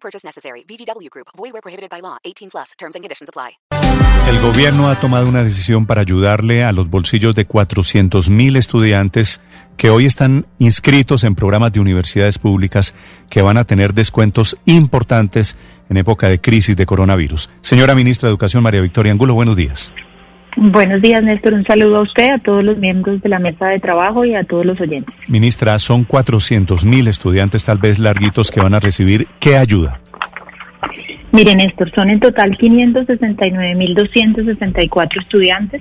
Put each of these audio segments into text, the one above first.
Purchase necessary. VGW Group. Void where prohibited by law. 18 plus. Terms and conditions apply. El gobierno ha tomado una decisión para ayudarle a los bolsillos de 400 mil estudiantes que hoy están inscritos en programas de universidades públicas que van a tener descuentos importantes en época de crisis de coronavirus. Señora Ministra de Educación María Victoria Angulo, buenos días. Buenos días, Néstor. Un saludo a usted, a todos los miembros de la mesa de trabajo y a todos los oyentes. Ministra, son 400 mil estudiantes tal vez larguitos que van a recibir. ¿Qué ayuda? Miren, Néstor, son en total 569.264 estudiantes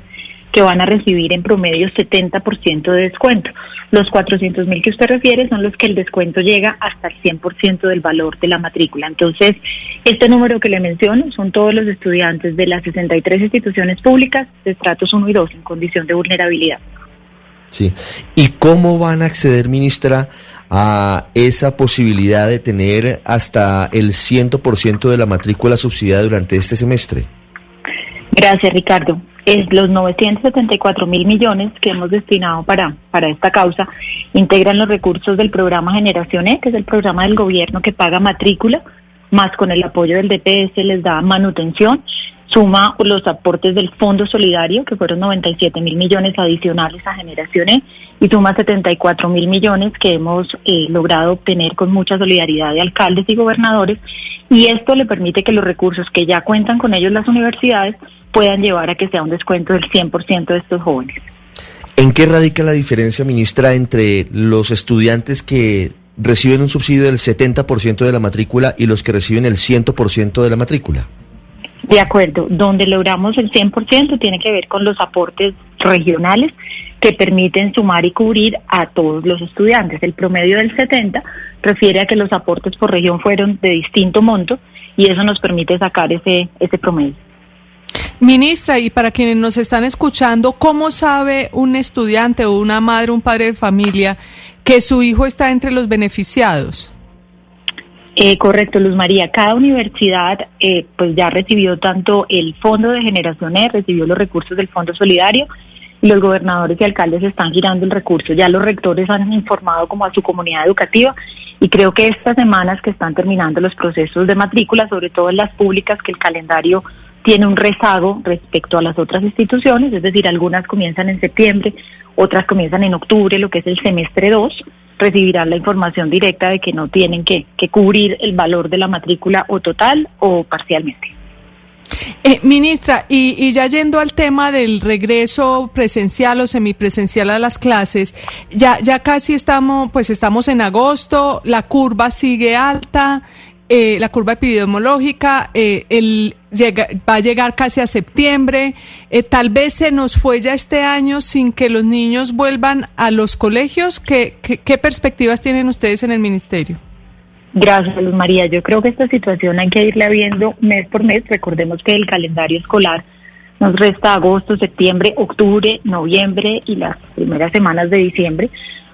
que van a recibir en promedio 70% de descuento. Los 400.000 que usted refiere son los que el descuento llega hasta el 100% del valor de la matrícula. Entonces, este número que le menciono son todos los estudiantes de las 63 instituciones públicas de estratos 1 y 2 en condición de vulnerabilidad. Sí. ¿Y cómo van a acceder, ministra, a esa posibilidad de tener hasta el 100% de la matrícula subsidiada durante este semestre? Gracias, Ricardo. Es los 974 mil millones que hemos destinado para, para esta causa integran los recursos del programa Generación E, que es el programa del gobierno que paga matrícula, más con el apoyo del DPS les da manutención, suma los aportes del Fondo Solidario, que fueron 97 mil millones adicionales a Generación E, y suma 74 mil millones que hemos eh, logrado obtener con mucha solidaridad de alcaldes y gobernadores, y esto le permite que los recursos que ya cuentan con ellos las universidades puedan llevar a que sea un descuento del 100% de estos jóvenes. ¿En qué radica la diferencia, ministra, entre los estudiantes que reciben un subsidio del 70% de la matrícula y los que reciben el 100% de la matrícula? De acuerdo, donde logramos el 100% tiene que ver con los aportes regionales que permiten sumar y cubrir a todos los estudiantes. El promedio del 70 refiere a que los aportes por región fueron de distinto monto y eso nos permite sacar ese, ese promedio. Ministra, y para quienes nos están escuchando, ¿cómo sabe un estudiante o una madre, un padre de familia que su hijo está entre los beneficiados? Eh, correcto, Luz María. Cada universidad eh, pues ya recibió tanto el Fondo de Generación E, recibió los recursos del Fondo Solidario los gobernadores y alcaldes están girando el recurso. Ya los rectores han informado como a su comunidad educativa y creo que estas semanas que están terminando los procesos de matrícula, sobre todo en las públicas, que el calendario tiene un rezago respecto a las otras instituciones, es decir, algunas comienzan en septiembre, otras comienzan en octubre, lo que es el semestre 2, recibirán la información directa de que no tienen que, que cubrir el valor de la matrícula o total o parcialmente. Eh, ministra, y, y, ya yendo al tema del regreso presencial o semipresencial a las clases, ya, ya casi estamos, pues estamos en agosto, la curva sigue alta, eh, la curva epidemiológica, eh, el, llega, va a llegar casi a septiembre, eh, tal vez se nos fue ya este año sin que los niños vuelvan a los colegios. ¿Qué, qué, perspectivas tienen ustedes en el ministerio? Gracias, Luz María. Yo creo que esta situación hay que irla viendo mes por mes. Recordemos que el calendario escolar nos resta agosto, septiembre, octubre, noviembre y las primeras semanas de diciembre.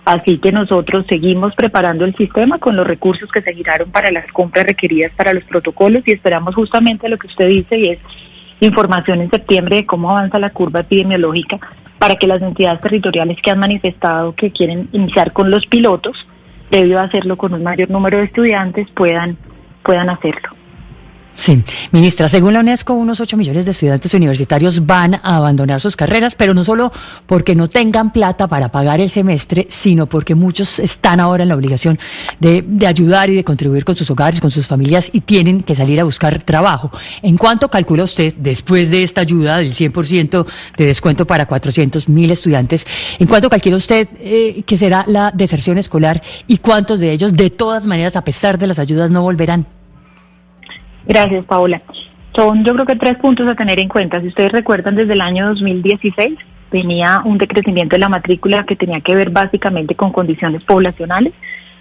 Así que nosotros seguimos preparando el sistema con los recursos que se giraron para las compras requeridas para los protocolos y esperamos justamente lo que usted dice y es información en septiembre de cómo avanza la curva epidemiológica para que las entidades territoriales que han manifestado que quieren iniciar con los pilotos, debido a hacerlo con un mayor número de estudiantes, puedan, puedan hacerlo. Sí, ministra, según la UNESCO, unos 8 millones de estudiantes universitarios van a abandonar sus carreras, pero no solo porque no tengan plata para pagar el semestre, sino porque muchos están ahora en la obligación de, ayudar y de contribuir con sus hogares, con sus familias y tienen que salir a buscar trabajo. ¿En cuánto calcula usted, después de esta ayuda del 100% de descuento para 400 mil estudiantes, en cuánto calcula usted eh, que será la deserción escolar y cuántos de ellos, de todas maneras, a pesar de las ayudas, no volverán? Gracias, Paola. Son yo creo que tres puntos a tener en cuenta. Si ustedes recuerdan, desde el año 2016 venía un decrecimiento de la matrícula que tenía que ver básicamente con condiciones poblacionales.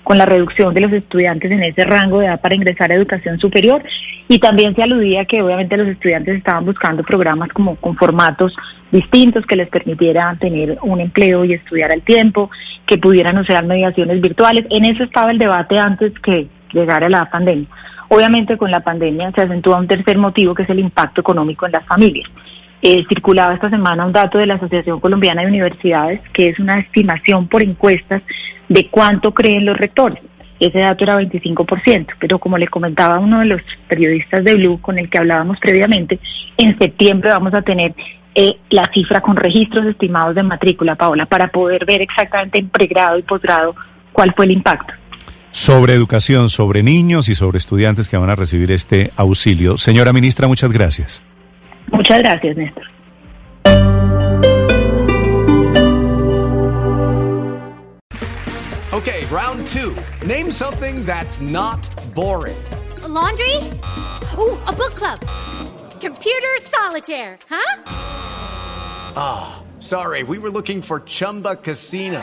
con la reducción de los estudiantes en ese rango de edad para ingresar a educación superior y también se aludía que obviamente los estudiantes estaban buscando programas como con formatos distintos que les permitieran tener un empleo y estudiar al tiempo, que pudieran usar mediaciones virtuales. En eso estaba el debate antes que llegara la pandemia. Obviamente con la pandemia se acentúa un tercer motivo que es el impacto económico en las familias. Eh, circulaba esta semana un dato de la Asociación Colombiana de Universidades, que es una estimación por encuestas de cuánto creen los rectores. Ese dato era 25%, pero como le comentaba uno de los periodistas de Blue con el que hablábamos previamente, en septiembre vamos a tener eh, la cifra con registros estimados de matrícula, Paola, para poder ver exactamente en pregrado y posgrado cuál fue el impacto. Sobre educación, sobre niños y sobre estudiantes que van a recibir este auxilio. Señora ministra, muchas gracias. Muchas gracias, Néstor. Okay, round two. Name something that's not boring. A laundry? Ooh, a book club. Computer solitaire, huh? Ah, oh, sorry, we were looking for Chumba Casino.